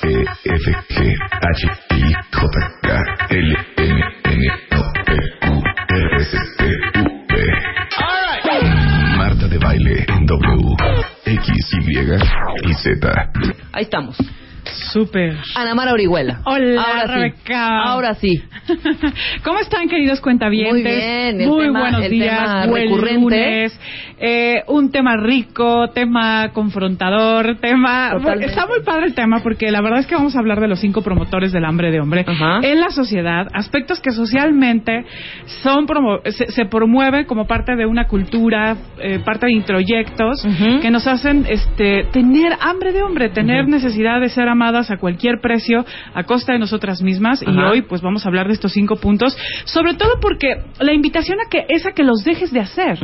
E F G H I J K L M N O P Q R S T U V. Marta de baile en W X Y y Z. Ahí estamos. Súper. Ana Mara Orihuela. Hola, Ahora sí. Ahora sí. ¿Cómo están, queridos cuentavientes? Muy bien, el Muy tema- buenos el días. tema recurrente. lunes. Eh, un tema rico, tema confrontador, tema... Totalmente. Está muy padre el tema porque la verdad es que vamos a hablar de los cinco promotores del hambre de hombre Ajá. en la sociedad, aspectos que socialmente son promo- se, se promueven como parte de una cultura, eh, parte de introyectos que nos hacen este, tener hambre de hombre, tener necesidad de ser a cualquier precio a costa de nosotras mismas. Y hoy pues vamos a hablar de estos cinco puntos, sobre todo porque la invitación a que es a que los dejes de hacer,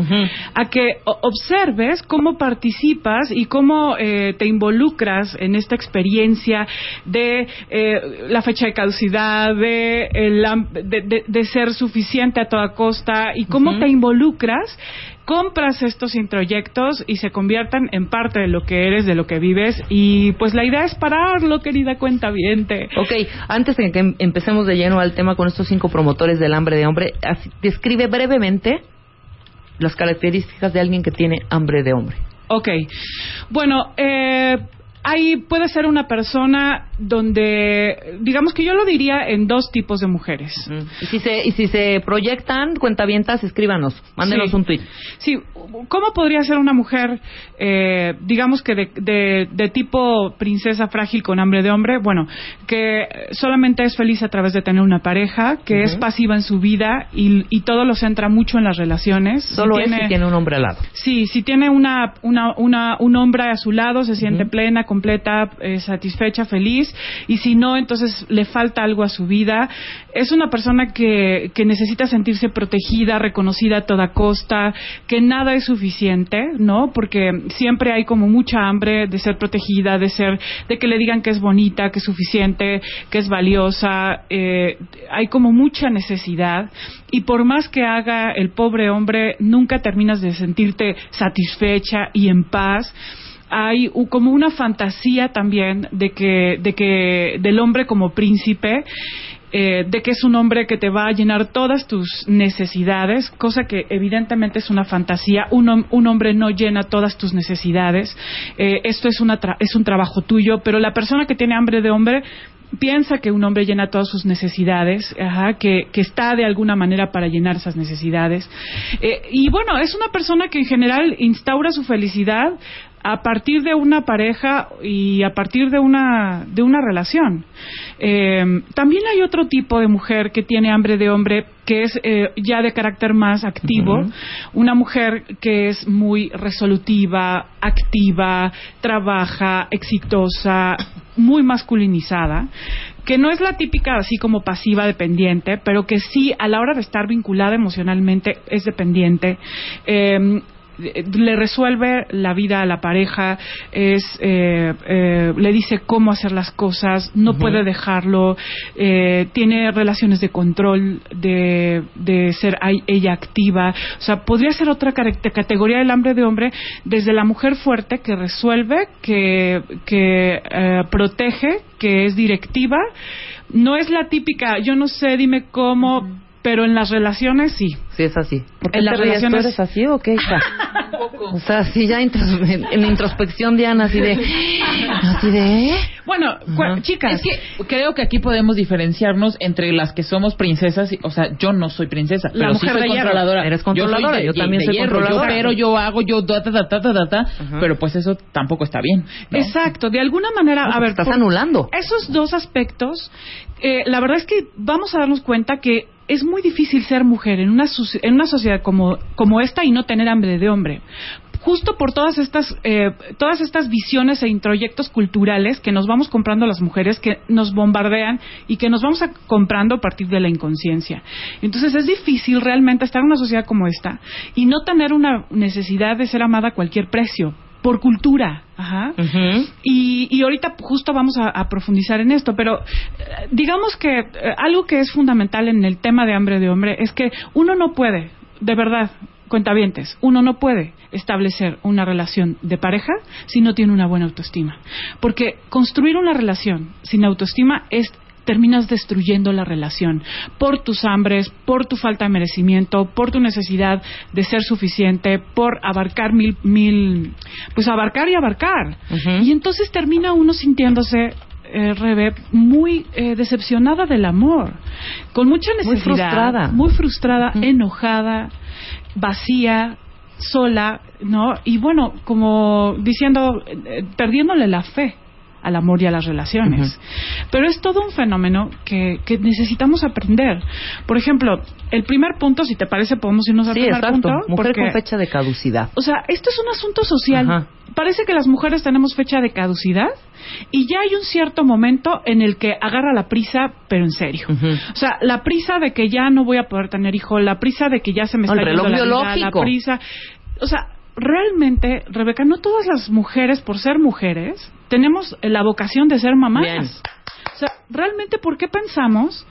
a que observes cómo participas y cómo eh, te involucras en esta experiencia de eh, la fecha de caducidad, de, el am- de, de- de ser suficiente a toda costa y cómo te involucras compras estos introyectos y se conviertan en parte de lo que eres, de lo que vives y pues la idea es pararlo, querida cuenta viente. Ok, antes de que em- empecemos de lleno al tema con estos cinco promotores del hambre de hombre, describe brevemente las características de alguien que tiene hambre de hombre. Ok, bueno, eh, ahí puede ser una persona donde, digamos que yo lo diría en dos tipos de mujeres. Y si se, y si se proyectan cuentavientas, escríbanos, mándenos Sí. un tweet. Sí, ¿cómo podría ser una mujer, eh, digamos que de, de- de tipo princesa frágil con hambre de hombre? Bueno, que solamente es feliz a través de tener una pareja, que es pasiva en su vida y, y todo lo centra mucho en las relaciones. Si Solo es si tiene un hombre al lado. Sí, si tiene una, una, una, un hombre a su lado, se siente plena, completa, eh, satisfecha, feliz. Y si no, entonces le falta algo a su vida. Es una persona que, que necesita sentirse protegida, reconocida a toda costa, que nada es suficiente, ¿no? Porque siempre hay como mucha hambre de ser protegida, de ser, de que le digan que es bonita, que es suficiente, que es valiosa. eh, hay como mucha necesidad. Y por más que haga el pobre hombre, nunca terminas de sentirte satisfecha y en paz. Hay como una fantasía también de que, de que del hombre como príncipe, eh, de que es un hombre que te va a llenar todas tus necesidades, cosa que evidentemente es una fantasía. Un, un hombre no llena todas tus necesidades. Eh, esto es, una tra- es un trabajo tuyo, pero la persona que tiene hambre de hombre piensa que un hombre llena todas sus necesidades, ajá, que, que está de alguna manera para llenar esas necesidades. Eh, y bueno, es una persona que en general instaura su felicidad a partir de una pareja y a partir de una, de una relación. Eh, también hay otro tipo de mujer que tiene hambre de hombre que es eh, ya de carácter más activo, una mujer que es muy resolutiva, activa, trabaja, exitosa, muy masculinizada, que no es la típica así como pasiva dependiente, pero que sí a la hora de estar vinculada emocionalmente es dependiente. Eh, le resuelve la vida a la pareja, es, eh, eh, le dice cómo hacer las cosas, no puede dejarlo, eh, tiene relaciones de control, de, de ser ay- ella activa. O sea, podría ser otra cate- categoría del hambre de hombre, desde la mujer fuerte que resuelve, que, que eh, protege, que es directiva. No es la típica, yo no sé, dime cómo, pero en las relaciones sí. Sí, es así. ¿Por qué En las ríes? ¿Tú relaciones- eres así o qué, hija? O sea, sí, ya intros- en, en introspección, Diana, así de... Así de... ¿eh? Bueno, chicas, Es que creo que aquí podemos diferenciarnos entre las que somos princesas, y- o sea, yo no soy princesa, La pero sí mujer soy de hierro. controladora. Eres controladora, soy de- yo también de soy hierro, controladora. Yo, pero yo hago, yo ta ta ta ta ta ta, ta, pero pues eso tampoco está bien. ¿no? exacto, de alguna manera, a ver, Estás por- anulando. esos dos aspectos, eh, la verdad es que vamos a darnos cuenta que es muy difícil ser mujer en una, en una sociedad como, como esta y no tener hambre de hombre. justo por todas estas, eh, todas estas visiones e introyectos culturales que nos vamos comprando las mujeres, que nos bombardean y que nos vamos a- comprando a partir de la inconsciencia. Entonces es difícil realmente estar en una sociedad como esta y no tener una necesidad de ser amada a cualquier precio, por cultura. Ajá. Y, y ahorita justo vamos a, a profundizar en esto, pero digamos que eh, algo que es fundamental en el tema de hambre de hombre es que uno no puede, de verdad, cuentavientes, uno no puede establecer una relación de pareja si no tiene una buena autoestima. Porque construir una relación sin autoestima es terminas destruyendo la relación por tus hambres, por tu falta de merecimiento, por tu necesidad de ser suficiente, por abarcar mil, mil, pues abarcar y abarcar. Y entonces termina uno sintiéndose, eh, Rebe, muy eh, decepcionada del amor, con mucha Muy necesidad, frustrada. muy frustrada, enojada, vacía, sola, ¿no? Y bueno, como diciendo, eh, perdiéndole la fe al amor y a las relaciones. Pero es todo un fenómeno que, que necesitamos aprender. Por ejemplo, el primer punto, si te parece, podemos irnos al Sí, primer exacto. punto. Mujer porque- con fecha de caducidad. o sea, esto es un asunto social. Ajá. Parece que las mujeres tenemos fecha de caducidad y ya hay un cierto momento en el que agarra la prisa, pero en serio. O sea, la prisa de que ya no voy a poder tener hijo, la prisa de que ya se me está el yendo reloj la vida, la prisa. O sea, realmente, Rebeca, no todas las mujeres, por ser mujeres, tenemos la vocación de ser mamás. Bien. O sea, realmente, ¿por qué pensamos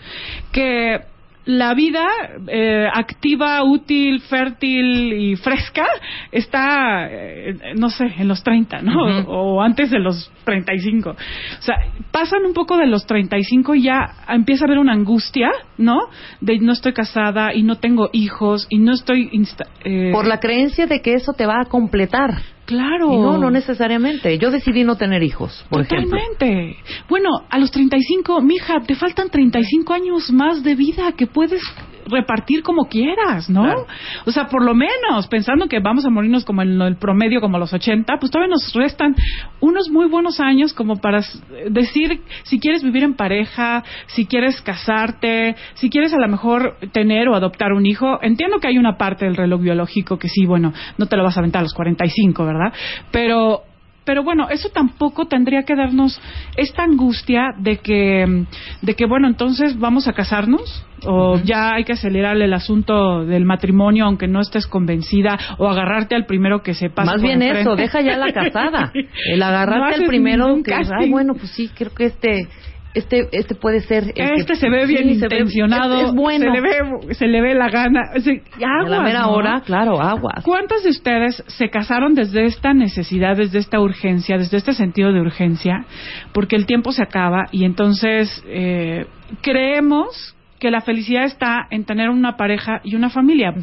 que la vida eh, activa, útil, fértil y fresca está, eh, no sé, en los 30, ¿no? O antes de los 35. O sea, pasan un poco de los 35 y ya empieza a haber una angustia, ¿no? De no estoy casada y no tengo hijos y no estoy... insta- eh, Por la creencia de que eso te va a completar. Claro. Y no, no necesariamente. Yo decidí no tener hijos, por ejemplo. Totalmente. Bueno, a los 35, mija, te faltan 35 años más de vida que puedes repartir como quieras, ¿no? Claro. O sea, por lo menos, pensando que vamos a morirnos como en el promedio, como a los 80, pues todavía nos restan unos muy buenos años como para decir si quieres vivir en pareja, si quieres casarte, si quieres a lo mejor tener o adoptar un hijo. Entiendo que hay una parte del reloj biológico que sí, bueno, no te lo vas a aventar a los 45, ¿verdad? Pero pero bueno, eso tampoco tendría que darnos esta angustia de que, de que bueno, entonces vamos a casarnos o ya hay que acelerarle el asunto del matrimonio aunque no estés convencida o agarrarte al primero que se pase Más bien eso, deja ya la casada. El agarrarte al primero que, ay, bueno, pues sí, creo que este este este puede ser el que- Este se ve bien sí, se ve- intencionado, es, es bueno. se le ve, se le ve la gana. O sea, a la mera ¿no? hora, claro, aguas. ¿Cuántos de ustedes se casaron desde esta necesidad, desde esta urgencia, desde este sentido de urgencia? Porque el tiempo se acaba y entonces eh, creemos que la felicidad está en tener una pareja y una familia.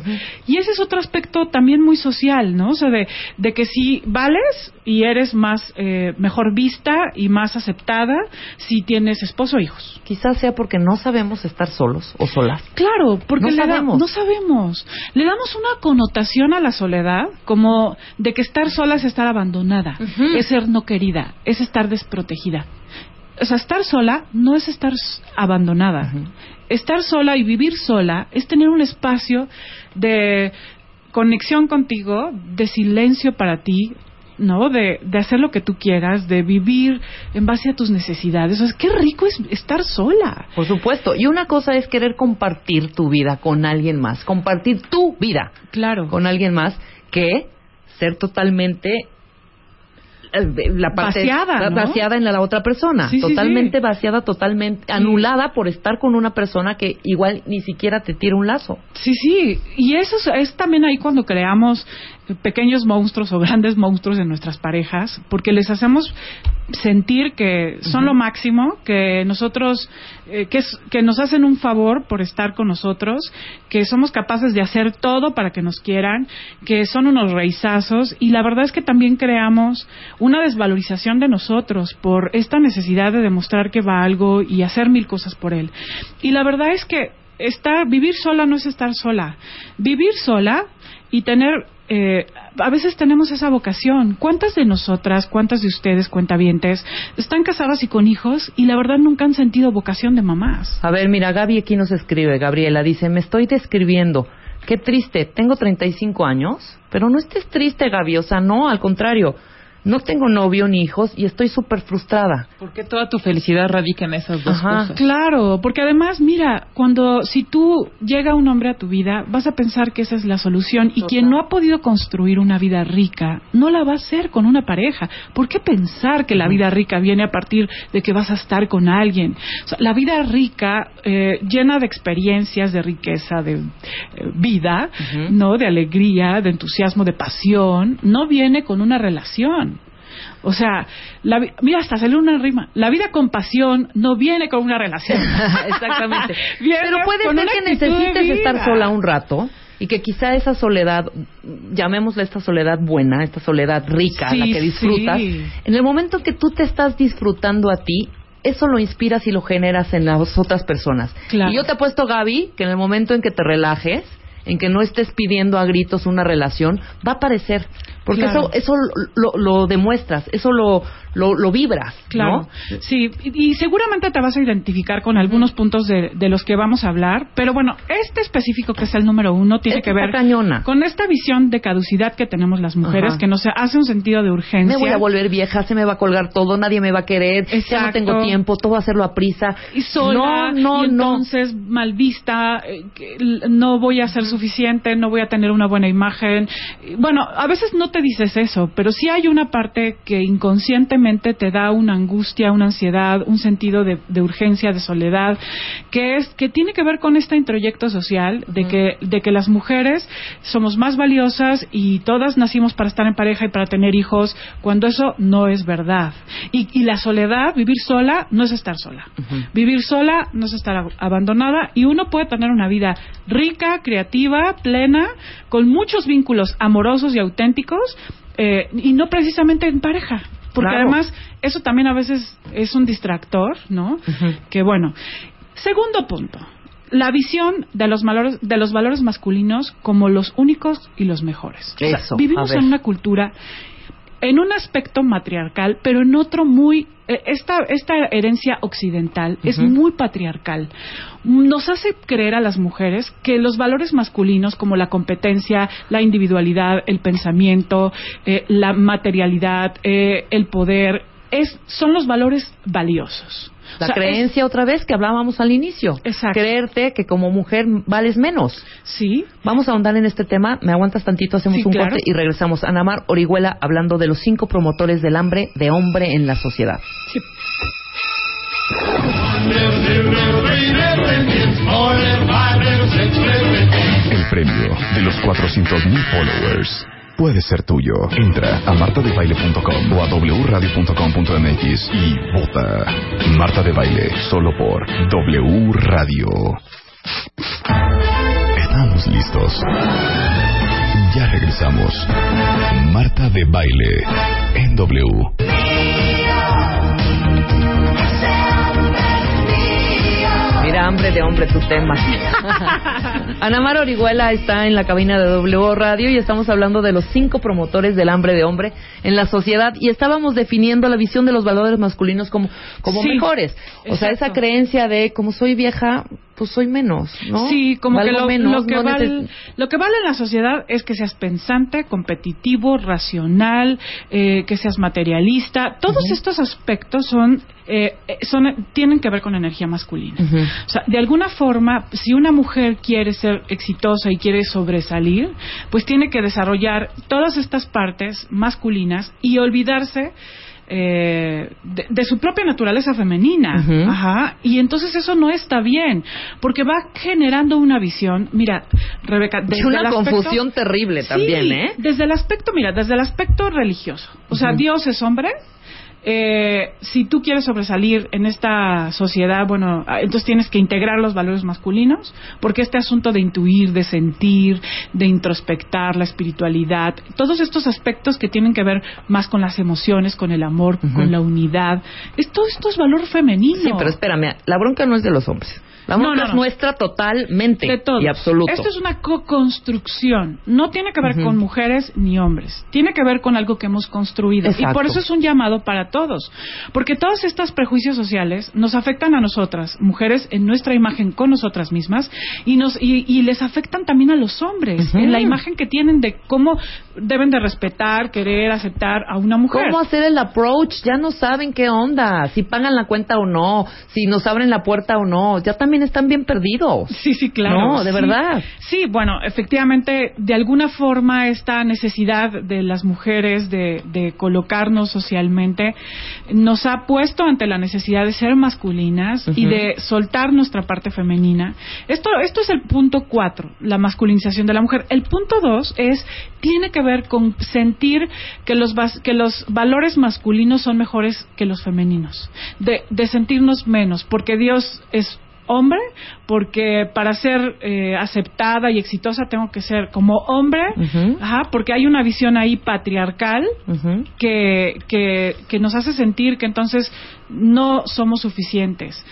Y ese es otro aspecto también muy social, ¿no? O sea, de, de que si vales y eres más, eh, mejor vista y más aceptada si tienes esposo o hijos. Quizás sea porque no sabemos estar solos o solas. Claro, porque No le da- sabemos. no sabemos. Le damos una connotación a la soledad como de que estar sola es estar abandonada, es ser no querida, es estar desprotegida. O sea, estar sola no es estar abandonada. Estar sola y vivir sola es tener un espacio de conexión contigo, de silencio para ti, ¿no? De, de hacer lo que tú quieras, de vivir en base a tus necesidades. O sea, qué rico es estar sola. Por supuesto. Y una cosa es querer compartir tu vida con alguien más, compartir tu vida Claro. con alguien más que ser totalmente la parte Vaciada, ¿no? vaciada en la, la otra persona, Sí, sí, totalmente sí. vaciada, totalmente anulada por estar con una persona que igual ni siquiera te tira un lazo. Sí, sí, y eso es, es también ahí cuando creamos pequeños monstruos o grandes monstruos en nuestras parejas, porque les hacemos sentir que son lo máximo, que nosotros, eh, que, es- que nos hacen un favor por estar con nosotros, que somos capaces de hacer todo para que nos quieran, que son unos reizazos, y la verdad es que también creamos una desvalorización de nosotros por esta necesidad de demostrar que va algo y hacer mil cosas por él. Y la verdad es que estar vivir sola no es estar sola vivir sola y tener eh, a veces tenemos esa vocación. Cuántas de nosotras cuántas de ustedes cuentavientes están casadas y con hijos y la verdad nunca han sentido vocación de mamás A ver, mira, Gaby aquí nos escribe, Gabriela, dice, me estoy describiendo, qué triste, tengo 35 años, pero no estés triste, Gaby, o sea, no, al contrario, no tengo novio ni hijos y estoy súper frustrada. Porque toda tu felicidad radica en esas dos Ajá. cosas. Claro, porque además, mira, cuando si tú llega un hombre a tu vida, vas a pensar que esa es la solución y quien no ha podido construir una vida rica, no la va a hacer con una pareja. ¿Por qué pensar que la vida rica viene a partir de que vas a estar con alguien? O sea, la vida rica, eh, llena de experiencias, de riqueza, de eh, vida, no, de alegría, de entusiasmo, de pasión, no viene con una relación. O sea, la vi- mira, hasta salió una rima. La vida con pasión no viene con una relación. Exactamente. Viene Pero puede ser que necesites estar sola un rato y que quizá esa soledad, llamémosla esta soledad buena, esta soledad rica, Sí, la que disfrutas, sí. en el momento que tú te estás disfrutando a ti, eso lo inspiras y lo generas en las otras personas. Claro. Y yo te apuesto, Gaby, que en el momento en que te relajes, en que no estés pidiendo a gritos una relación, va a aparecer. Porque Claro. eso, eso lo, lo demuestras, eso lo, lo, lo vibras, Claro, ¿no? sí, y, y seguramente te vas a identificar con algunos puntos de, de los que vamos a hablar, pero bueno, este específico que es el número uno tiene Esta que ver cañona. con esta visión de caducidad que tenemos las mujeres, Ajá. que nos hace un sentido de urgencia. Me voy a volver vieja, se me va a colgar todo, nadie me va a querer, ya no tengo tiempo, todo hacerlo a prisa. y sola, no, no, y no. entonces mal vista, eh, no voy a ser suficiente, no voy a tener una buena imagen. Bueno, a veces no te dices eso, pero sí hay una parte que inconscientemente te da una angustia, una ansiedad, un sentido de, de urgencia, de soledad, que es que tiene que ver con este introyecto social de que de que las mujeres somos más valiosas y todas nacimos para estar en pareja y para tener hijos, cuando eso no es verdad. Y, y la soledad, vivir sola, no es estar sola. Vivir sola no es estar ab- abandonada y uno puede tener una vida rica, creativa, plena, con muchos vínculos amorosos y auténticos eh, y no precisamente en pareja. Porque Claro. además eso también a veces es un distractor, ¿no? Que bueno. Segundo punto. La visión de los valores de los valores masculinos como los únicos y los mejores. O sea, Eso, vivimos en una cultura en un aspecto matriarcal, pero en otro muy eh, esta esta herencia occidental es muy patriarcal. Nos hace creer a las mujeres que los valores masculinos como la competencia, la individualidad, el pensamiento, eh, la materialidad, eh, el poder es son los valores valiosos. La O sea, creencia otra vez que hablábamos al inicio. Exacto. Creerte que como mujer vales menos. sí, Vamos a ahondar en este tema. Me aguantas tantito, hacemos Sí, un claro. corte y regresamos. Anamar Orihuela hablando de los cinco promotores del hambre de hombre en la sociedad. sí. El premio de los 400.000 followers puede ser tuyo. Entra a martadebaile.com o a wradio.com.mx y vota. Marta de Baile, solo por W Radio. Estamos listos. Ya regresamos. Marta de Baile en W. hambre de hombre, tu tema. Anamar Orihuela está en la cabina de W Radio y estamos hablando de los cinco promotores del hambre de hombre en la sociedad y estábamos definiendo la visión de los valores masculinos como, como Sí, mejores. O sea, esa creencia de como soy vieja, pues soy menos, ¿no? Sí, como Valgo que lo, menos, lo que no vale, neces- lo que vale en la sociedad es que seas pensante, competitivo, racional, eh, que seas materialista. Todos estos aspectos son, eh, eh, son tienen que ver con energía masculina. O sea, de alguna forma, si una mujer quiere ser exitosa y quiere sobresalir, pues tiene que desarrollar todas estas partes masculinas y olvidarse eh, de, de su propia naturaleza femenina. Ajá. Y entonces eso no está bien, porque va generando una visión. Mira, Rebeca, Es desde una el aspecto- confusión terrible Sí, también, ¿eh? Desde el aspecto, mira, desde el aspecto religioso. O sea, Ujú. Dios es hombre. Eh, si tú quieres sobresalir en esta sociedad, bueno, ah, entonces tienes que integrar los valores masculinos, porque este asunto de intuir, de sentir, de introspectar, la espiritualidad, todos estos aspectos que tienen que ver más con las emociones, con el amor, con la unidad, es, todo esto es valor femenino. Sí, pero espérame, la bronca no es de los hombres. La bronca es nuestra totalmente de todo. y absoluto. Esto es una co-construcción. No tiene que ver con mujeres ni hombres. Tiene que ver con algo que hemos construido. Exacto. Y por eso es un llamado para todos. Porque todos estos prejuicios sociales nos afectan a nosotras, mujeres, en nuestra imagen con nosotras mismas, y, nos, y, y les afectan también a los hombres, Ujú. en la imagen que tienen de cómo deben de respetar, querer, aceptar a una mujer. ¿Cómo hacer el approach? Ya no saben qué onda, si pagan la cuenta o no, si nos abren la puerta o no. Ya también están bien perdidos. Sí, sí, claro. No, de Sí. verdad. Sí, bueno, efectivamente, de alguna forma esta necesidad de las mujeres de, de colocarnos socialmente nos ha puesto ante la necesidad de ser masculinas y de soltar nuestra parte femenina. Esto, esto es el punto cuatro, la masculinización de la mujer. El punto dos es, tiene que ver con sentir que los, que los valores masculinos son mejores que los femeninos. De, de sentirnos menos, porque Dios es hombre, porque para ser eh, aceptada y exitosa tengo que ser como hombre, ajá, porque hay una visión ahí patriarcal que, que, que nos hace sentir que entonces no somos suficientes.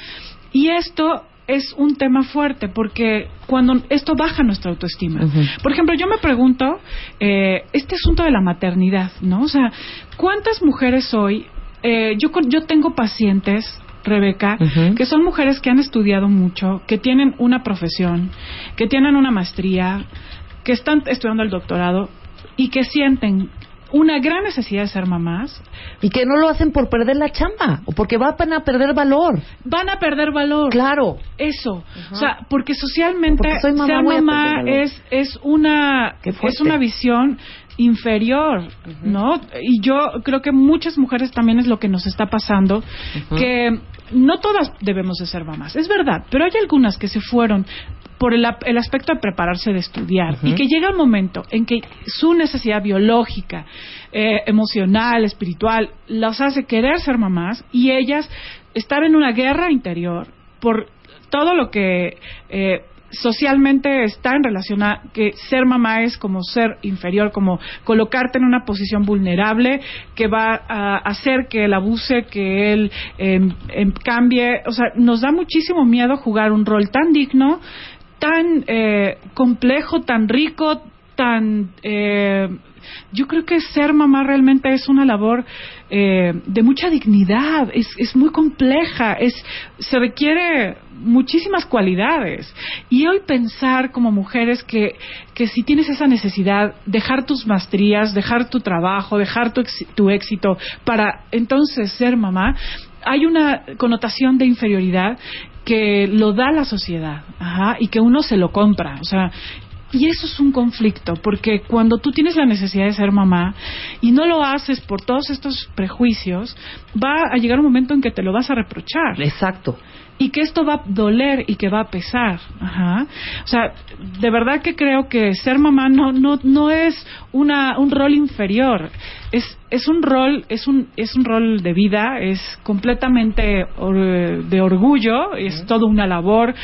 Y esto es un tema fuerte porque cuando esto baja nuestra autoestima. Por ejemplo, yo me pregunto, eh, este asunto de la maternidad, ¿no? O sea, ¿cuántas mujeres hoy, eh, yo, yo tengo pacientes, Rebeca, que son mujeres que han estudiado mucho, que tienen una profesión, que tienen una maestría, que están estudiando el doctorado y que sienten una gran necesidad de ser mamás, Y que no lo hacen por perder la chamba o porque van a perder valor. van a perder valor. Claro. Eso, o sea, porque socialmente Porque soy mamá, ser mamá es es una es una visión inferior, ¿no? Y yo creo que muchas mujeres también es lo que nos está pasando, que no todas debemos de ser mamás, es verdad, pero hay algunas que se fueron por el, el aspecto de prepararse de estudiar y que llega un momento en que su necesidad biológica, eh, emocional, espiritual, las hace querer ser mamás y ellas estar en una guerra interior por todo lo que eh, socialmente está en relación a que ser mamá es como ser inferior, como colocarte en una posición vulnerable que va a hacer que él abuse, que él em, em, cambie. O sea, nos da muchísimo miedo jugar un rol tan digno, tan eh, complejo, tan rico, tan... eh, yo creo que ser mamá realmente es una labor eh, de mucha dignidad, es, es muy compleja, es, se requiere muchísimas cualidades. Y hoy pensar como mujeres que, que si tienes esa necesidad, dejar tus maestrías, dejar tu trabajo, dejar tu, ex- tu éxito para entonces ser mamá, hay una connotación de inferioridad que lo da la sociedad ajá, y que uno se lo compra. O sea, y eso es un conflicto, porque cuando tú tienes la necesidad de ser mamá y no lo haces por todos estos prejuicios, va a llegar un momento en que te lo vas a reprochar Exacto. y que esto va a doler y que va a pesar. Ajá. O sea, de verdad que creo que ser mamá no no no es una un rol inferior. Es es un rol es un es un rol de vida, es completamente or- de orgullo, es toda una labor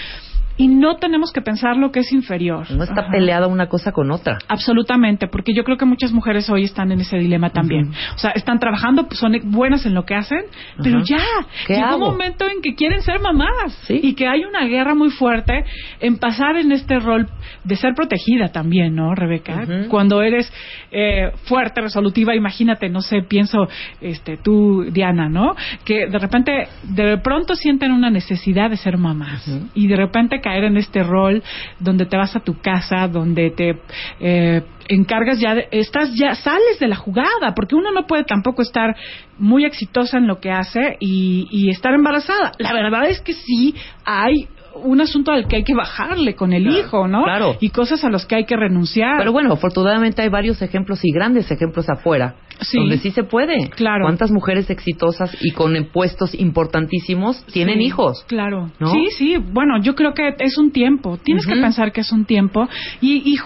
y no tenemos que pensar lo que es inferior. No está Ajá. peleada una cosa con otra. Absolutamente, porque yo creo que muchas mujeres hoy están en ese dilema también. O sea, están trabajando, pues, son buenas en lo que hacen, pero ya, ¿Qué llegó hago? un momento en que quieren ser mamás Sí. y que hay una guerra muy fuerte en pasar en este rol de ser protegida también, ¿no, Rebeca? Cuando eres eh, fuerte, resolutiva, imagínate, no sé, pienso, este, tú, Diana, ¿no? Que de repente, de pronto sienten una necesidad de ser mamás y de repente caer en este rol donde te vas a tu casa, donde te eh, encargas ya, de- estás ya, sales de la jugada, porque uno no puede tampoco estar muy exitosa en lo que hace y, y estar embarazada. La verdad es que sí hay un asunto al que hay que bajarle con el Claro, hijo, ¿no? claro. Y cosas a los que hay que renunciar. Pero bueno, afortunadamente hay varios ejemplos y grandes ejemplos afuera Sí. donde sí se puede. Claro. ¿Cuántas mujeres exitosas y con puestos importantísimos tienen Sí, hijos? Claro. ¿No? Sí, sí. Bueno, yo creo que es un tiempo. Tienes que pensar que es un tiempo y,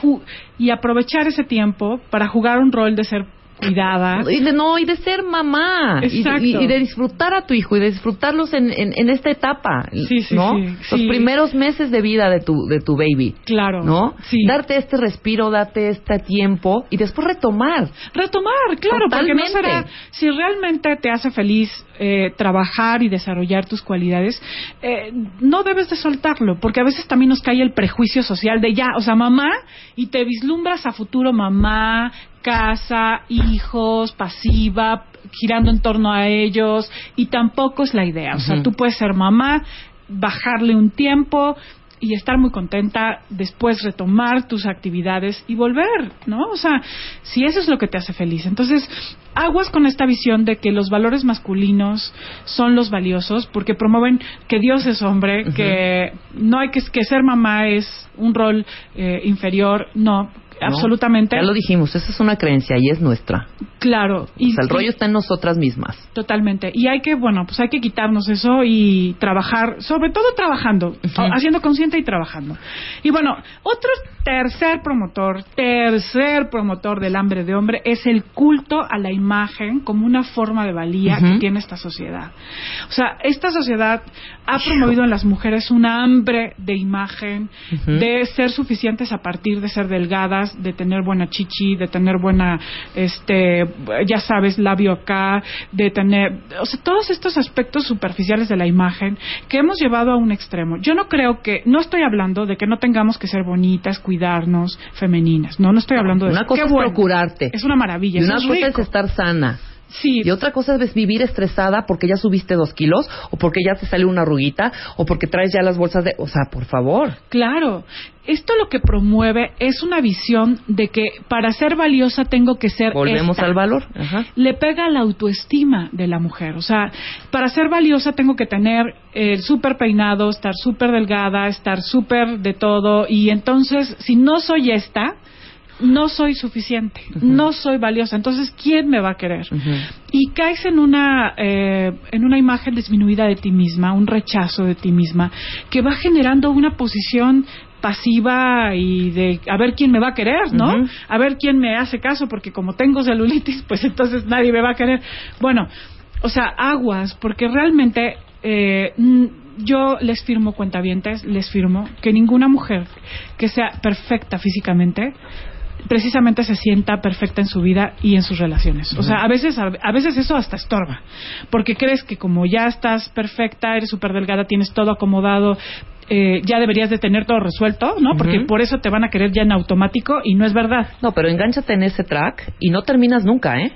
y aprovechar ese tiempo para jugar un rol de ser cuidada. Y de, no, y de ser mamá. Y, Exacto. y- y de disfrutar a tu hijo y de disfrutarlos en, en, en esta etapa. Sí, sí, ¿no? sí, Los primeros meses de vida de tu, de tu baby. Claro. ¿No? Sí. Darte este respiro, darte este tiempo y después retomar. Retomar, claro, porque no Totalmente. será, si realmente te hace feliz eh, trabajar y desarrollar tus cualidades, eh, no debes de soltarlo, porque a veces también nos cae el prejuicio social de ya, o sea, mamá, y te vislumbras a futuro mamá, casa, hijos, pasiva, girando en torno a ellos, y tampoco es la idea, o sea, tú puedes ser mamá, bajarle un tiempo, y estar muy contenta, después retomar tus actividades y volver, ¿no? O sea, si eso es lo que te hace feliz. Entonces, aguas con esta visión de que los valores masculinos son los valiosos porque promueven que Dios es hombre, que no hay que, que ser mamá es un rol eh, inferior, no, ¿no? absolutamente. Ya lo dijimos, esa es una creencia y es nuestra. Claro. o sea, el rollo está en nosotras mismas. Totalmente. Y hay que, bueno, pues hay que quitarnos eso y trabajar, sobre todo trabajando, haciendo consciente y trabajando. Y bueno, otro tercer promotor, tercer promotor del hambre de hombre es el culto a la imagen como una forma de valía que tiene esta sociedad. O sea, esta sociedad ha promovido en las mujeres una hambre de imagen, de ser suficientes a partir de ser delgadas, de tener buena chichi, de tener buena, este, ya sabes, labio acá, de tener, o sea, todos estos aspectos superficiales de la imagen que hemos llevado a un extremo. Yo no creo que, no estoy hablando de que no tengamos que ser bonitas, cuidarnos, femeninas. No, no estoy hablando de Una eso. cosa Qué es bueno. procurarte. Es una maravilla. Y una es cosa rico. es estar sana. Sí, Y otra cosa es vivir estresada porque ya subiste dos kilos, o porque ya te salió una arruguita, o porque traes ya las bolsas de... O sea, por favor. Claro, esto lo que promueve es una visión de que para ser valiosa tengo que ser Volvemos esta. al valor. Ajá. Le pega a la autoestima de la mujer. O sea, para ser valiosa tengo que tener el súper peinado, estar súper delgada, estar súper de todo. Y entonces, si no soy esta, no soy suficiente, no soy valiosa. Entonces, ¿quién me va a querer? Y caes en una eh, en una imagen disminuida de ti misma, un rechazo de ti misma, que va generando una posición pasiva y de a ver quién me va a querer, ¿no? A ver quién me hace caso, porque como tengo celulitis, pues entonces nadie me va a querer. Bueno, o sea, aguas, porque realmente eh, yo les firmo cuentavientes, les firmo que ninguna mujer que sea perfecta físicamente precisamente se sienta perfecta en su vida y en sus relaciones. O sea, a veces, a veces eso hasta estorba, porque crees que como ya estás perfecta, eres súper delgada, tienes todo acomodado, eh, ya deberías de tener todo resuelto, ¿no? Porque por eso te van a querer ya en automático y no es verdad. No, pero engánchate en ese track y no terminas nunca, ¿eh?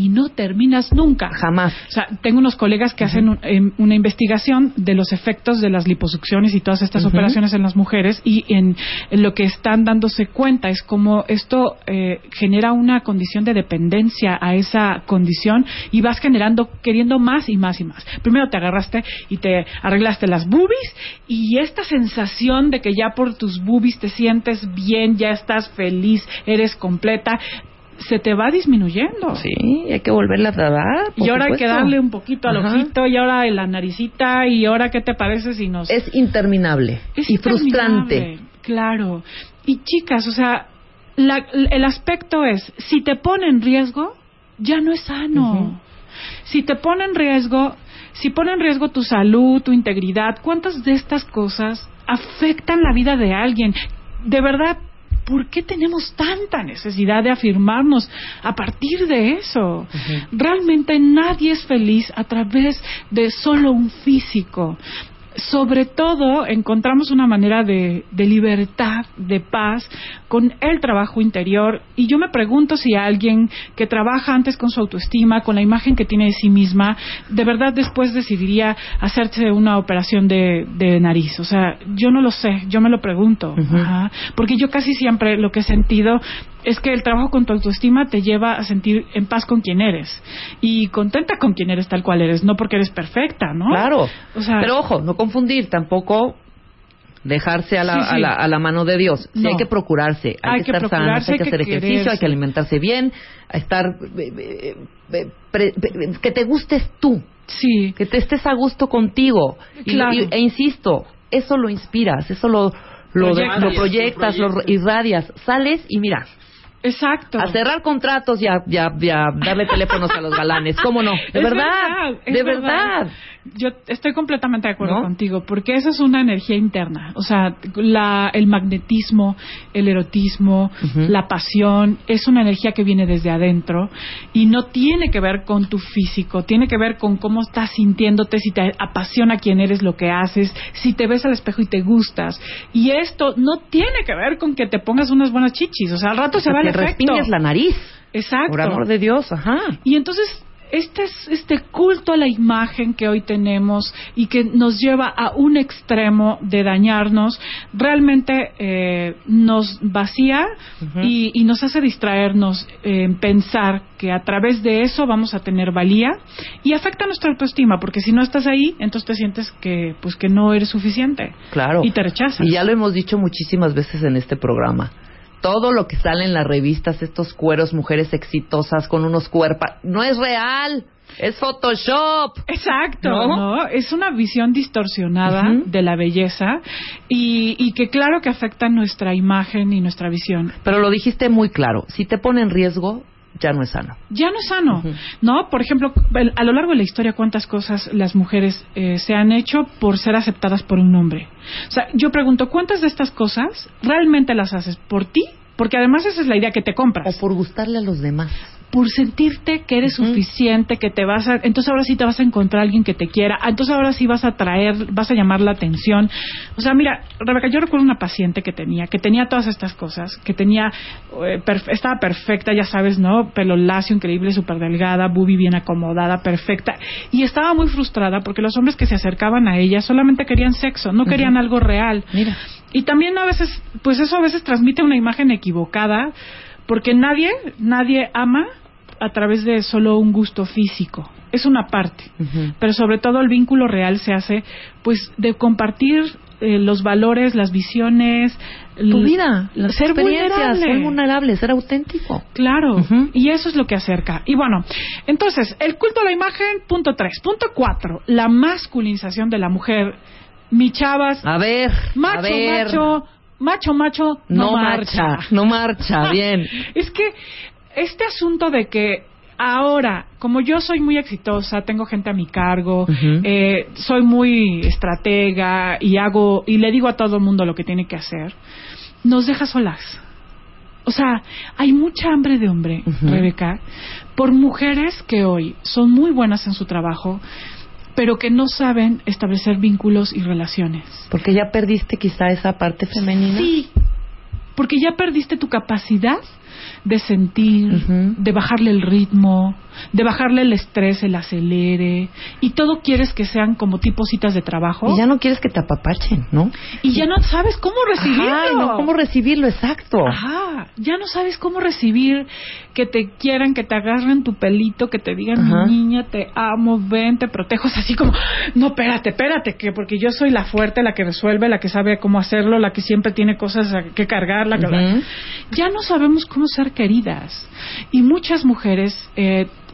Y no terminas nunca. Jamás. O sea, tengo unos colegas que hacen un- em, una investigación de los efectos de las liposucciones y todas estas operaciones en las mujeres y en, en lo que están dándose cuenta es como esto eh, genera una condición de dependencia a esa condición y vas generando, queriendo más y más y más. Primero te agarraste y te arreglaste las boobies y esta sensación de que ya por tus boobies te sientes bien, ya estás feliz, eres completa, se te va disminuyendo. Sí, hay que volverla a dar. Y ahora hay que darle un poquito al Ajá. ojito y ahora en la naricita y ahora qué te parece si nos... Es interminable Es y frustrante. Claro. Y chicas, o sea, la- el aspecto es, si te pone en riesgo, ya no es sano. Si te pone en riesgo, si pone en riesgo tu salud, tu integridad, ¿cuántas de estas cosas afectan la vida de alguien? De verdad, ¿por qué tenemos tanta necesidad de afirmarnos a partir de eso? Realmente nadie es feliz a través de solo un físico. Sobre todo encontramos una manera de, de libertad, de paz, con el trabajo interior. Y yo me pregunto si alguien que trabaja antes con su autoestima, con la imagen que tiene de sí misma, de verdad después decidiría hacerse una operación de, de nariz. O sea, yo no lo sé, yo me lo pregunto. Ajá. Porque yo casi siempre lo que he sentido es que el trabajo con tu autoestima te lleva a sentir en paz con quien eres y contenta con quien eres tal cual eres, no porque eres perfecta, ¿no? Claro. O sea, Pero ojo, no confundir, tampoco dejarse a la, Sí, sí. A, la, a la mano de Dios. Sí No. hay que procurarse, hay, Hay que, que estar sanos, hay que hay que hacer ejercicio, hay que alimentarse bien, a estar... eh, eh, eh, pre- pre- que te gustes tú, sí, que te estés a gusto contigo. Y- Claro. y- e insisto, eso lo inspiras, eso lo, lo, de- Proyectas. lo proyectas, lo irradias, sales y mira, Exacto. A cerrar contratos y a, y a- y a darle teléfonos a los galanes. ¿Cómo no? De Es verdad, es de verdad. Yo estoy completamente de acuerdo ¿No? contigo, porque eso es una energía interna. O sea, la, el magnetismo, el erotismo, la pasión, es una energía que viene desde adentro y no tiene que ver con tu físico, tiene que ver con cómo estás sintiéndote, si te apasiona quién eres, lo que haces, si te ves al espejo y te gustas. Y esto no tiene que ver con que te pongas unas buenas chichis. O sea, al rato se va el efecto. la nariz. Exacto. Por amor de Dios, ajá. Y entonces este es este culto a la imagen que hoy tenemos y que nos lleva a un extremo de dañarnos, realmente eh, nos vacía y nos hace distraernos en pensar que a través de eso vamos a tener valía y afecta nuestra autoestima, porque si no estás ahí, entonces te sientes que pues que no eres suficiente Claro. y te rechazas. Y ya lo hemos dicho muchísimas veces en este programa. Todo lo que sale en las revistas, estos cueros, mujeres exitosas con unos cuerpos, no es real, es Photoshop. Exacto, ¿No? ¿no? Es una visión distorsionada de la belleza y, y que claro que afecta nuestra imagen y nuestra visión. Pero lo dijiste muy claro, si te pone en riesgo, ya no es sano. Ya no es sano. ¿no? Por ejemplo, a lo largo de la historia, cuántas cosas las mujeres eh, se han hecho por ser aceptadas por un hombre. O sea, yo pregunto, ¿cuántas de estas cosas realmente las haces por ti? Porque además esa es la idea que te compras. O por gustarle a los demás. por sentirte que eres suficiente, que te vas a, entonces ahora sí te vas a encontrar alguien que te quiera, entonces ahora sí vas a atraer, vas a llamar la atención. O sea, mira, Rebeca, yo recuerdo una paciente que tenía, que tenía todas estas cosas, que tenía, eh, perf- estaba perfecta, ya sabes, ¿no? Pelo lacio, increíble, súper delgada, bubi bien acomodada, perfecta, y estaba muy frustrada porque los hombres que se acercaban a ella solamente querían sexo, no querían algo real. Mira. Y también a veces, pues eso a veces transmite una imagen equivocada, porque nadie, nadie ama a través de solo un gusto físico. Es una parte. Pero sobre todo el vínculo real se hace, pues, de compartir eh, los valores, las visiones. Tu vida, las ser experiencias, vulnerable. ser vulnerable, ser auténtico. Claro, y eso es lo que acerca. Y bueno, entonces, el culto a la imagen, punto tres. Punto cuatro, la masculinización de la mujer. Mi chavas, A ver, macho, a ver. macho, macho, macho, no, no marcha, no marcha, bien. Es que este asunto de que ahora, como yo soy muy exitosa, tengo gente a mi cargo, eh, soy muy estratega y hago y le digo a todo el mundo lo que tiene que hacer, nos deja solas. O sea, hay mucha hambre de hombre. Rebeca, por mujeres que hoy son muy buenas en su trabajo, pero que no saben establecer vínculos y relaciones. Porque ya perdiste quizá esa parte femenina. Sí, porque ya perdiste tu capacidad de sentir, de bajarle el ritmo, de bajarle el estrés, el acelere, y todo quieres que sean como tipo citas de trabajo, Y ya no quieres que te apapachen, ¿no? y ya no sabes cómo recibirlo. Ajá, no cómo recibirlo, exacto. Ajá, ya no sabes cómo recibir que te quieran, que te agarren tu pelito, que te digan, Ajá. mi niña, te amo, ven, te protejo. Es así como, no, espérate, espérate, que porque yo soy la fuerte, la que resuelve, la que sabe cómo hacerlo, la que siempre tiene cosas que cargar, la que... Ya no sabemos cómo ser queridas. Y muchas mujeres eh,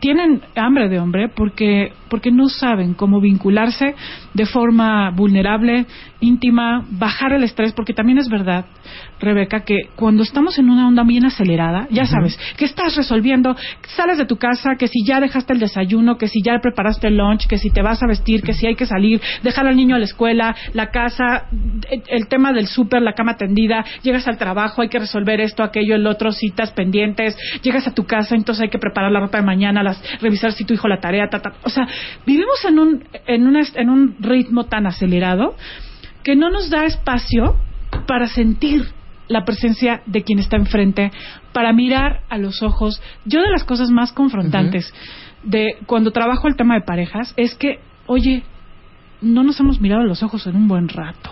tienen hambre de hombre porque, porque no saben cómo vincularse de forma vulnerable, íntima, bajar el estrés, porque también es verdad, Rebeca, que cuando estamos en una onda bien acelerada, ya sabes, que estás resolviendo, sales de tu casa, que si ya dejaste el desayuno, que si ya preparaste el lunch, que si te vas a vestir, que si hay que salir, dejar al niño a la escuela, la casa, el, tema del súper, la cama tendida, llegas al trabajo, hay que resolver esto, aquello, el otro, citas pendientes, llegas a tu casa, entonces hay que preparar la ropa de mañana, las, revisar si tu hijo la tarea, ta, ta. o sea, vivimos en un, en, una- en un ritmo tan acelerado que no nos da espacio para sentir la presencia de quien está enfrente, para mirar a los ojos. Yo de las cosas más confrontantes de cuando trabajo el tema de parejas es que, oye, no nos hemos mirado a los ojos en un buen rato.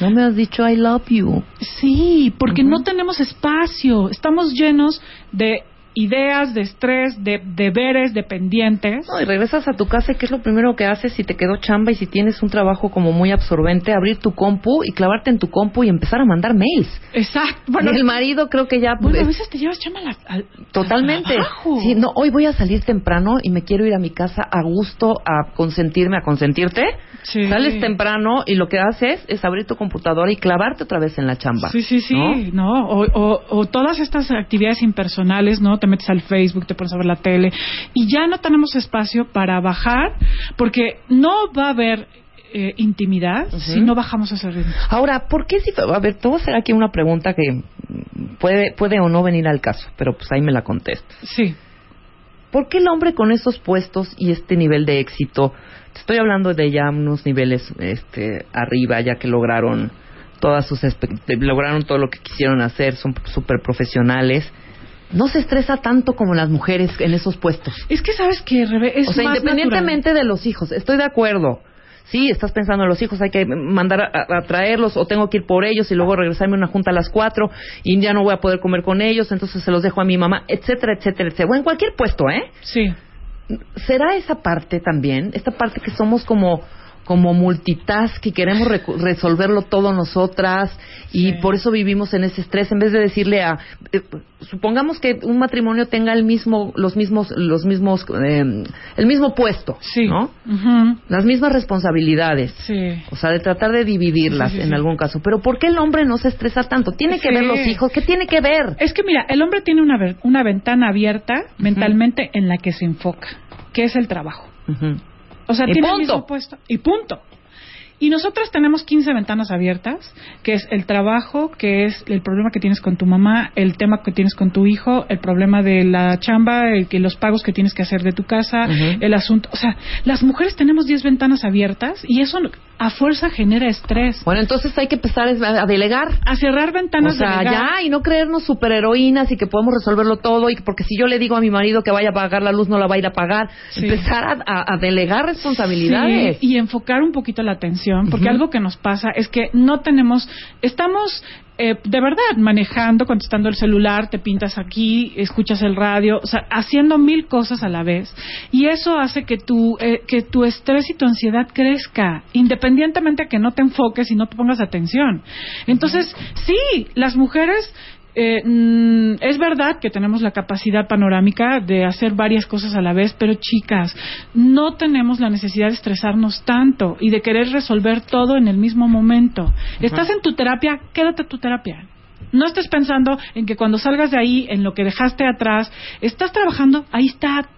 No me has dicho I love you. Sí, porque no tenemos espacio. Estamos llenos de ideas, de estrés, de deberes, de pendientes. No, y regresas a tu casa y ¿qué es lo primero que haces si te quedó chamba y si tienes un trabajo como muy absorbente? Abrir tu compu y clavarte en tu compu y empezar a mandar mails. Exacto. Bueno, el marido creo que ya... Bueno, a es- veces te llevas chamba al, al- Totalmente. al. Sí, no, hoy voy a salir temprano y me quiero ir a mi casa a gusto a consentirme, a consentirte. Sí. Sales temprano y lo que haces es abrir tu computadora y clavarte otra vez en la chamba. Sí, sí, sí, ¿no? ¿no? O, o- o todas estas actividades impersonales, ¿no? Te metes al Facebook, te pones a ver la tele y ya no tenemos espacio para bajar porque no va a haber eh, intimidad si no bajamos ese ritmo. Ahora, ¿por qué si... A ver, te voy a hacer aquí una pregunta que puede, puede o no venir al caso, pero pues ahí me la contestas. Sí. ¿Por qué el hombre con esos puestos y este nivel de éxito, te estoy hablando de ya unos niveles este, arriba, ya que lograron todas sus lograron todo lo que quisieron hacer, son súper profesionales, no se estresa tanto como las mujeres en esos puestos? Es que sabes que es o sea, más independientemente de los hijos, estoy de acuerdo. Sí, estás pensando en los hijos, hay que mandar a, traerlos o tengo que ir por ellos y luego regresarme a una junta a las cuatro y ya no voy a poder comer con ellos, entonces se los dejo a mi mamá, etcétera, etcétera, etcétera. Bueno, en cualquier puesto, ¿eh? Sí. ¿Será esa parte también? Esta parte que somos como como multitask y queremos recu- resolverlo todo nosotras y Sí. por eso vivimos en ese estrés en vez de decirle a eh, supongamos que un matrimonio tenga el mismo los mismos los mismos eh, el mismo puesto Sí. ¿no? Las mismas responsabilidades Sí. o sea de tratar de dividirlas Sí, sí, en sí. algún caso pero ¿por qué el hombre no se estresa tanto? tiene que ver los hijos ¿qué tiene que ver? Es que mira, el hombre tiene una, ver- una ventana abierta mentalmente en la que se enfoca, que es el trabajo. Ujú. O sea, Y tiene el punto. mismo puesto. Y punto. Y nosotros tenemos 15 ventanas abiertas, que es el trabajo, que es el problema que tienes con tu mamá, el tema que tienes con tu hijo, el problema de la chamba, el que los pagos que tienes que hacer de tu casa, el asunto. O sea, las mujeres tenemos 10 ventanas abiertas y eso a fuerza genera estrés. bueno entonces hay que empezar a delegar A cerrar O ventanas sea, de legal- ya, y no creernos superheroínas y que podemos resolverlo todo, y que- porque si yo le digo a mi marido que vaya a pagar la luz, no la va a ir a pagar. Sí. Empezar a, a- a delegar responsabilidades. Sí, y enfocar un poquito la atención, porque algo que nos pasa es que no tenemos, estamos eh, de verdad manejando, contestando el celular, te pintas aquí, escuchas el radio, o sea, haciendo mil cosas a la vez, y eso hace que tu eh, que tu estrés y tu ansiedad crezca, independientemente a que no te enfoques y no te pongas atención. Entonces, sí, las mujeres eh, mm, es verdad que tenemos la capacidad panorámica de hacer varias cosas a la vez, pero chicas, no tenemos la necesidad de estresarnos tanto y de querer resolver todo en el mismo momento. Estás en tu terapia, quédate en tu terapia. No estés pensando en que cuando salgas de ahí, en lo que dejaste atrás, estás trabajando, ahí está,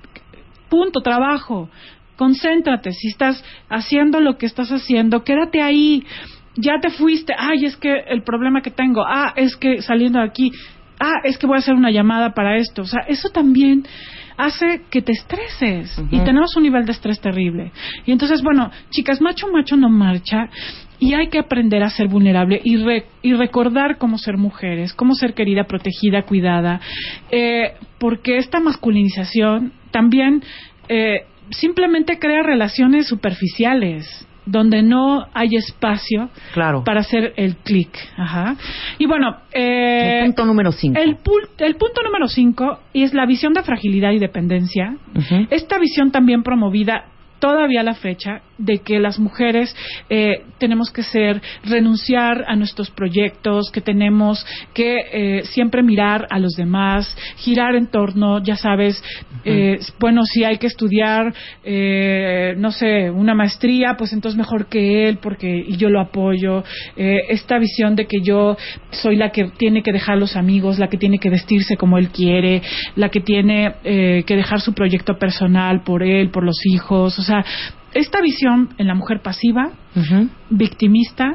punto, trabajo. Concéntrate, si estás haciendo lo que estás haciendo, quédate ahí. Ya te fuiste, ay, es que el problema que tengo, ah, es que saliendo de aquí, ah, es que voy a hacer una llamada para esto. O sea, eso también hace que te estreses y tenemos un nivel de estrés terrible. Y entonces, bueno, chicas, macho, macho no marcha y hay que aprender a ser vulnerable y, re- y recordar cómo ser mujeres, cómo ser querida, protegida, cuidada, eh, porque esta masculinización también eh, simplemente crea relaciones superficiales donde no hay espacio Claro. para hacer el clic. Ajá. Y bueno, eh, el punto número 5. el, el punto número cinco es la visión de fragilidad y dependencia. Esta visión también promovida todavía a la fecha de que las mujeres eh, tenemos que ser renunciar a nuestros proyectos, que tenemos que eh, siempre mirar a los demás, girar en torno, ya sabes, eh, bueno, si hay que estudiar, eh, no sé, una maestría, pues entonces mejor que él, porque y yo lo apoyo. Eh, esta visión de que yo soy la que tiene que dejar los amigos, la que tiene que vestirse como él quiere, la que tiene eh, que dejar su proyecto personal por él, por los hijos. O sea, esta visión en la mujer pasiva, victimista,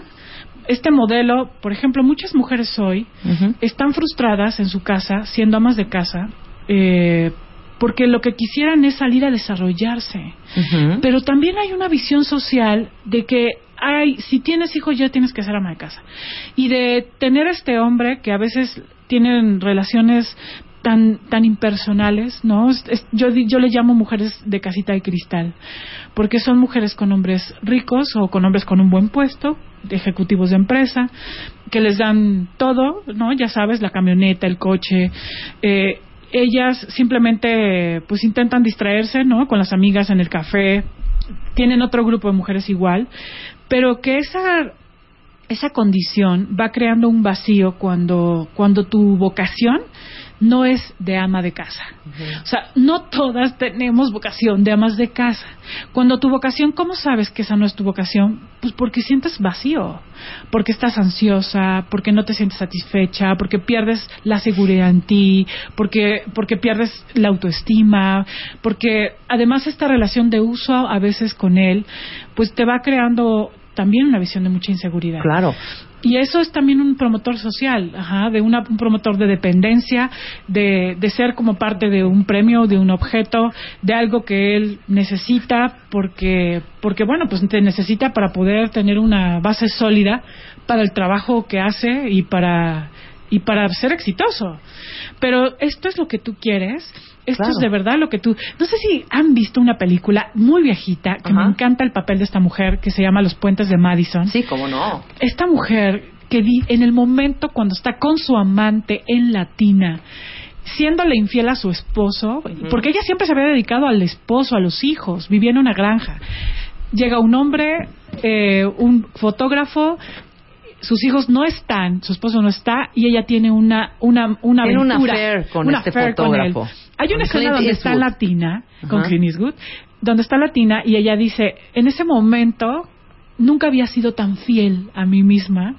este modelo, por ejemplo, muchas mujeres hoy están frustradas en su casa, siendo amas de casa, eh, porque lo que quisieran es salir a desarrollarse. Pero también hay una visión social de que hay, si tienes hijos ya tienes que ser ama de casa. Y de tener a este hombre que a veces tienen relaciones tan tan impersonales, ¿no? Es- es- yo yo le llamo mujeres de casita de cristal, porque son mujeres con hombres ricos o con hombres con un buen puesto, de ejecutivos de empresa, que les dan todo, ¿no? Ya sabes, la camioneta, el coche, eh, ellas simplemente pues intentan distraerse, ¿no? Con las amigas en el café, tienen otro grupo de mujeres igual, pero que esa esa condición va creando un vacío cuando cuando tu vocación no es de ama de casa. O sea, no todas tenemos vocación de amas de casa. Cuando tu vocación, ¿cómo sabes que esa no es tu vocación? Pues porque sientes vacío, porque estás ansiosa, porque no te sientes satisfecha, porque pierdes la seguridad en ti, porque, porque pierdes la autoestima, porque además esta relación de uso a veces con él, pues te va creando también una visión de mucha inseguridad. Claro. Y eso es también un promotor social, ajá, de una, un promotor de dependencia, de, de ser como parte de un premio, de un objeto, de algo que él necesita, porque, porque bueno, pues te necesita para poder tener una base sólida para el trabajo que hace y para, y para ser exitoso. Pero esto es lo que tú quieres esto Claro. es de verdad lo que tú... No sé si han visto una película muy viejita, que me encanta el papel de esta mujer, que se llama Los Puentes de Madison. Sí, cómo no. Esta mujer que en el momento cuando está con su amante en Latina, siéndole infiel a su esposo, porque ella siempre se había dedicado al esposo, a los hijos, vivía en una granja. Llega un hombre, eh, un fotógrafo, sus hijos no están, su esposo no está y ella tiene una una una aventura, affair con un este affair con él. Hay Con una escena donde está. Latina con Ajá. Clint Eastwood, donde está Latina y ella dice, en ese momento nunca había sido tan fiel a mí misma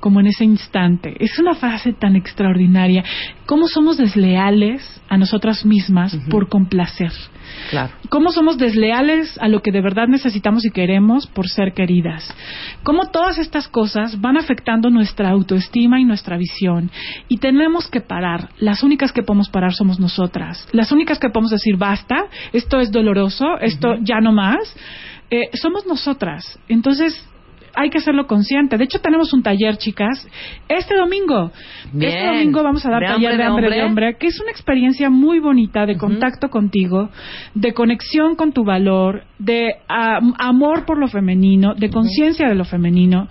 como en ese instante. Es una frase tan extraordinaria. ¿Cómo somos desleales a nosotras mismas por complacer? Claro. ¿Cómo somos desleales a lo que de verdad necesitamos y queremos por ser queridas? ¿Cómo todas estas cosas van afectando nuestra autoestima y nuestra visión? Y tenemos que parar. Las únicas que podemos parar somos nosotras. Las únicas que podemos decir basta, esto es doloroso, esto ya no más, eh, somos nosotras. Entonces, hay que hacerlo consciente. De hecho, tenemos un taller, chicas, este domingo. Bien. Este domingo vamos a dar ¿De taller hambre de hambre de hombre? hombre, que es una experiencia muy bonita de contacto contigo, de conexión con tu valor, de ah, amor por lo femenino, de conciencia de lo femenino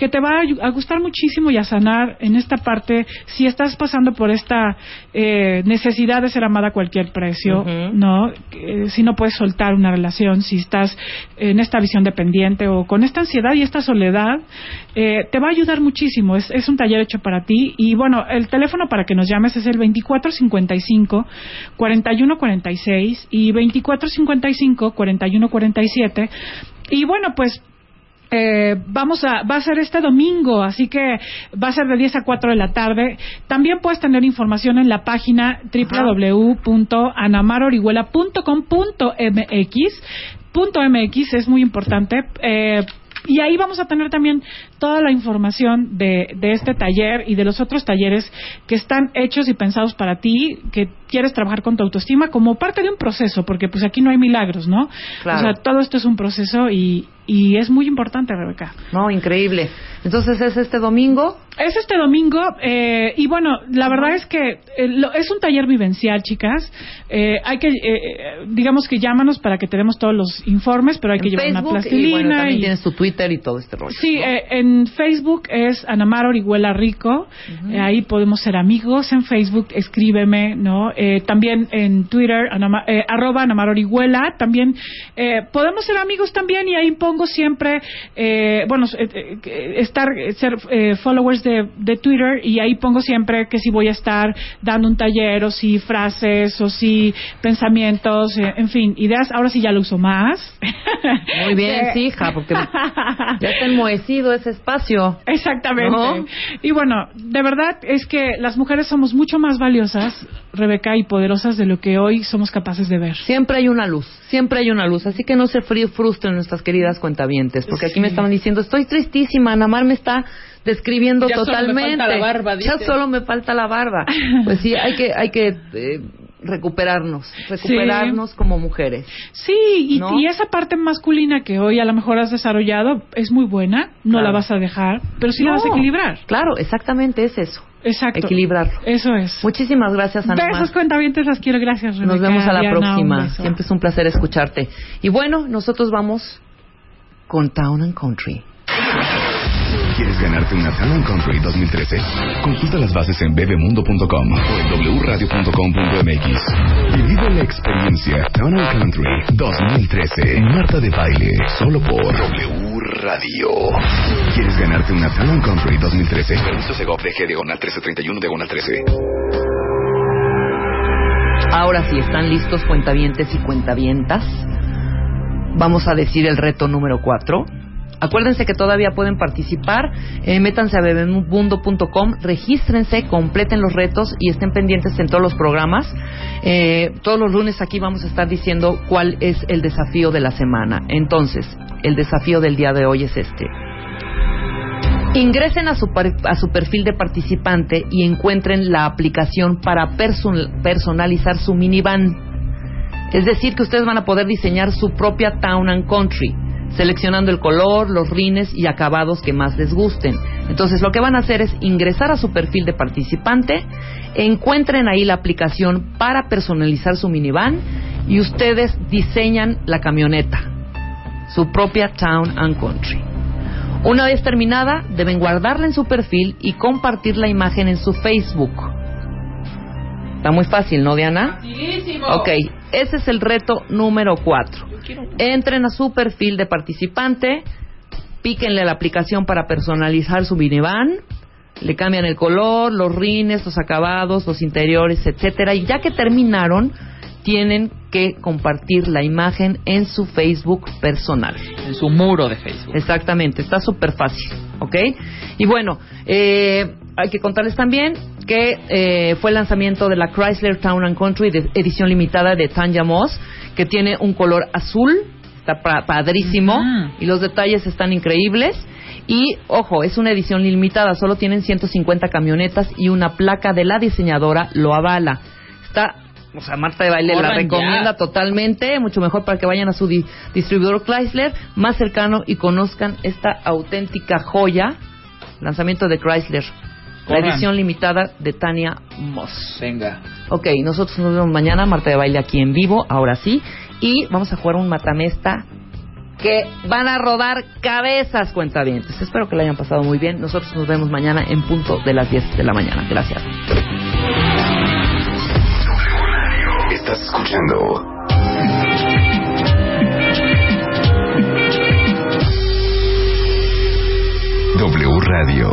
que te va a, a gustar muchísimo y a sanar en esta parte si estás pasando por esta eh, necesidad de ser amada a cualquier precio. ¿no? Eh, si no puedes soltar una relación, si estás en esta visión dependiente o con esta ansiedad y esta soledad, eh, te va a ayudar muchísimo. Es, es un taller hecho para ti y bueno, el teléfono para que nos llames es el 2455 4146 y 2455 4147 y bueno, pues eh, vamos a, va a ser este domingo, así que va a ser de 10 a 4 de la tarde. También puedes tener información en la página www.anamarorihuela.com.mx. Punto .mx es muy importante. Eh, y ahí vamos a tener también toda la información de, de este taller y de los otros talleres que están hechos y pensados para ti, que quieres trabajar con tu autoestima como parte de un proceso, porque pues aquí no hay milagros, ¿no? Claro. O sea, todo esto es un proceso y, y es muy importante, Rebeca. No, increíble. Entonces es este domingo. Es este domingo eh, y bueno, la verdad es que eh, lo- es un taller vivencial, chicas. Eh, hay que, eh, eh, digamos que llámanos para que tenemos todos los informes, pero hay en que llevar una Facebook plastilina. y bueno, también y- tienes tu Twitter y todo este rollo. Sí, ¿no? eh, en Facebook es Anamar Orihuela Rico. Ahí podemos ser amigos. En Facebook escríbeme, ¿no? Eh, también en Twitter, Anama- eh, arroba Anamar Orihuela. También eh, podemos ser amigos también y ahí pongo siempre, eh, bueno, eh, eh, estar, ser eh, followers de, de Twitter y ahí pongo siempre que si voy a estar dando un taller o si frases o si pensamientos, eh, en fin, ideas. Ahora sí ya lo uso más. Muy bien, sí, hija, porque ya está enmohecido ese espacio. Exactamente. ¿No? Y bueno, de verdad es que las mujeres somos mucho más valiosas, Rebeca, y poderosas de lo que hoy somos capaces de ver. Siempre hay una luz, siempre hay una luz. Así que no se frustren nuestras queridas cuentavientes, porque aquí me estaban diciendo, estoy tristísima, Anamar me está describiendo Ya solo me totalmente. falta la barba, ya solo me falta la barba. Pues sí, hay que, hay que eh, recuperarnos, recuperarnos como mujeres. Sí, y, ¿No? y esa parte masculina que hoy a lo mejor has desarrollado es muy buena, no Claro. la vas a dejar, pero sí la vas a equilibrar. Claro, exactamente es eso. Exacto. Equilibrarlo. Eso es. Muchísimas gracias, Anamar. Besos cuentavientes, las quiero. Gracias, Rebeca. Nos vemos a la Diana, próxima. Siempre es un placer escucharte. Y bueno, nosotros vamos con Town and Country. ¿Quieres ganarte una Town Country 2013? Consulta las bases en bebemundo.com o en wradio.com.mx vive la experiencia Town Country 2013. Marta de baile, solo por W Radio. ¿Quieres ganarte una Town Country 2013? Permiso Segov de G diagonal 1331 diagonal 13. Ahora sí, están listos cuentavientes y cuentavientas. Vamos a decir el reto número 4. Acuérdense que todavía pueden participar. Eh, métanse a bebemundo.com, regístrense, completen los retos y estén pendientes en todos los programas. Eh, todos los lunes aquí vamos a estar diciendo cuál es el desafío de la semana. Entonces, el desafío del día de hoy es este. Ingresen a su, a su perfil de participante y encuentren la aplicación para person- personalizar su minivan. Es decir, que ustedes van a poder diseñar su propia Town and Country, seleccionando el color, los rines y acabados que más les gusten. Entonces, lo que van a hacer es ingresar a su perfil de participante, encuentren ahí la aplicación para personalizar su minivan y ustedes diseñan la camioneta, su propia Town and Country. Una vez terminada, deben guardarla en su perfil y compartir la imagen en su Facebook. Está muy fácil, ¿no, Diana? Facilísimo. Ok, ese es el reto número 4. Entren a su perfil de participante, píquenle la aplicación para personalizar su minivan, le cambian el color, los rines, los acabados, los interiores, etcétera, y ya que terminaron, tienen que compartir la imagen en su Facebook personal. En su muro de Facebook. Exactamente, está súper fácil, ¿ok? Y bueno, eh, hay que contarles también que eh, fue el lanzamiento de la Chrysler Town and Country de edición limitada de Tanya Moss, que tiene un color azul, está pa- padrísimo, y los detalles están increíbles. Y ojo, es una edición limitada, solo tienen 150 camionetas y una placa de la diseñadora lo avala. Está, o sea, Marta de Baile la recomienda ya. totalmente, mucho mejor para que vayan a su di- distribuidor Chrysler más cercano y conozcan esta auténtica joya, lanzamiento de Chrysler, Corran. la edición limitada de Tania Moss. Venga. Ok, nosotros nos vemos mañana, Marta de Baile aquí en vivo, ahora sí, y vamos a jugar un matamesta que van a rodar cabezas cuentavientes. Espero que lo hayan pasado muy bien. Nosotros nos vemos mañana en punto de las 10 de la mañana. Gracias. Estás escuchando W Radio.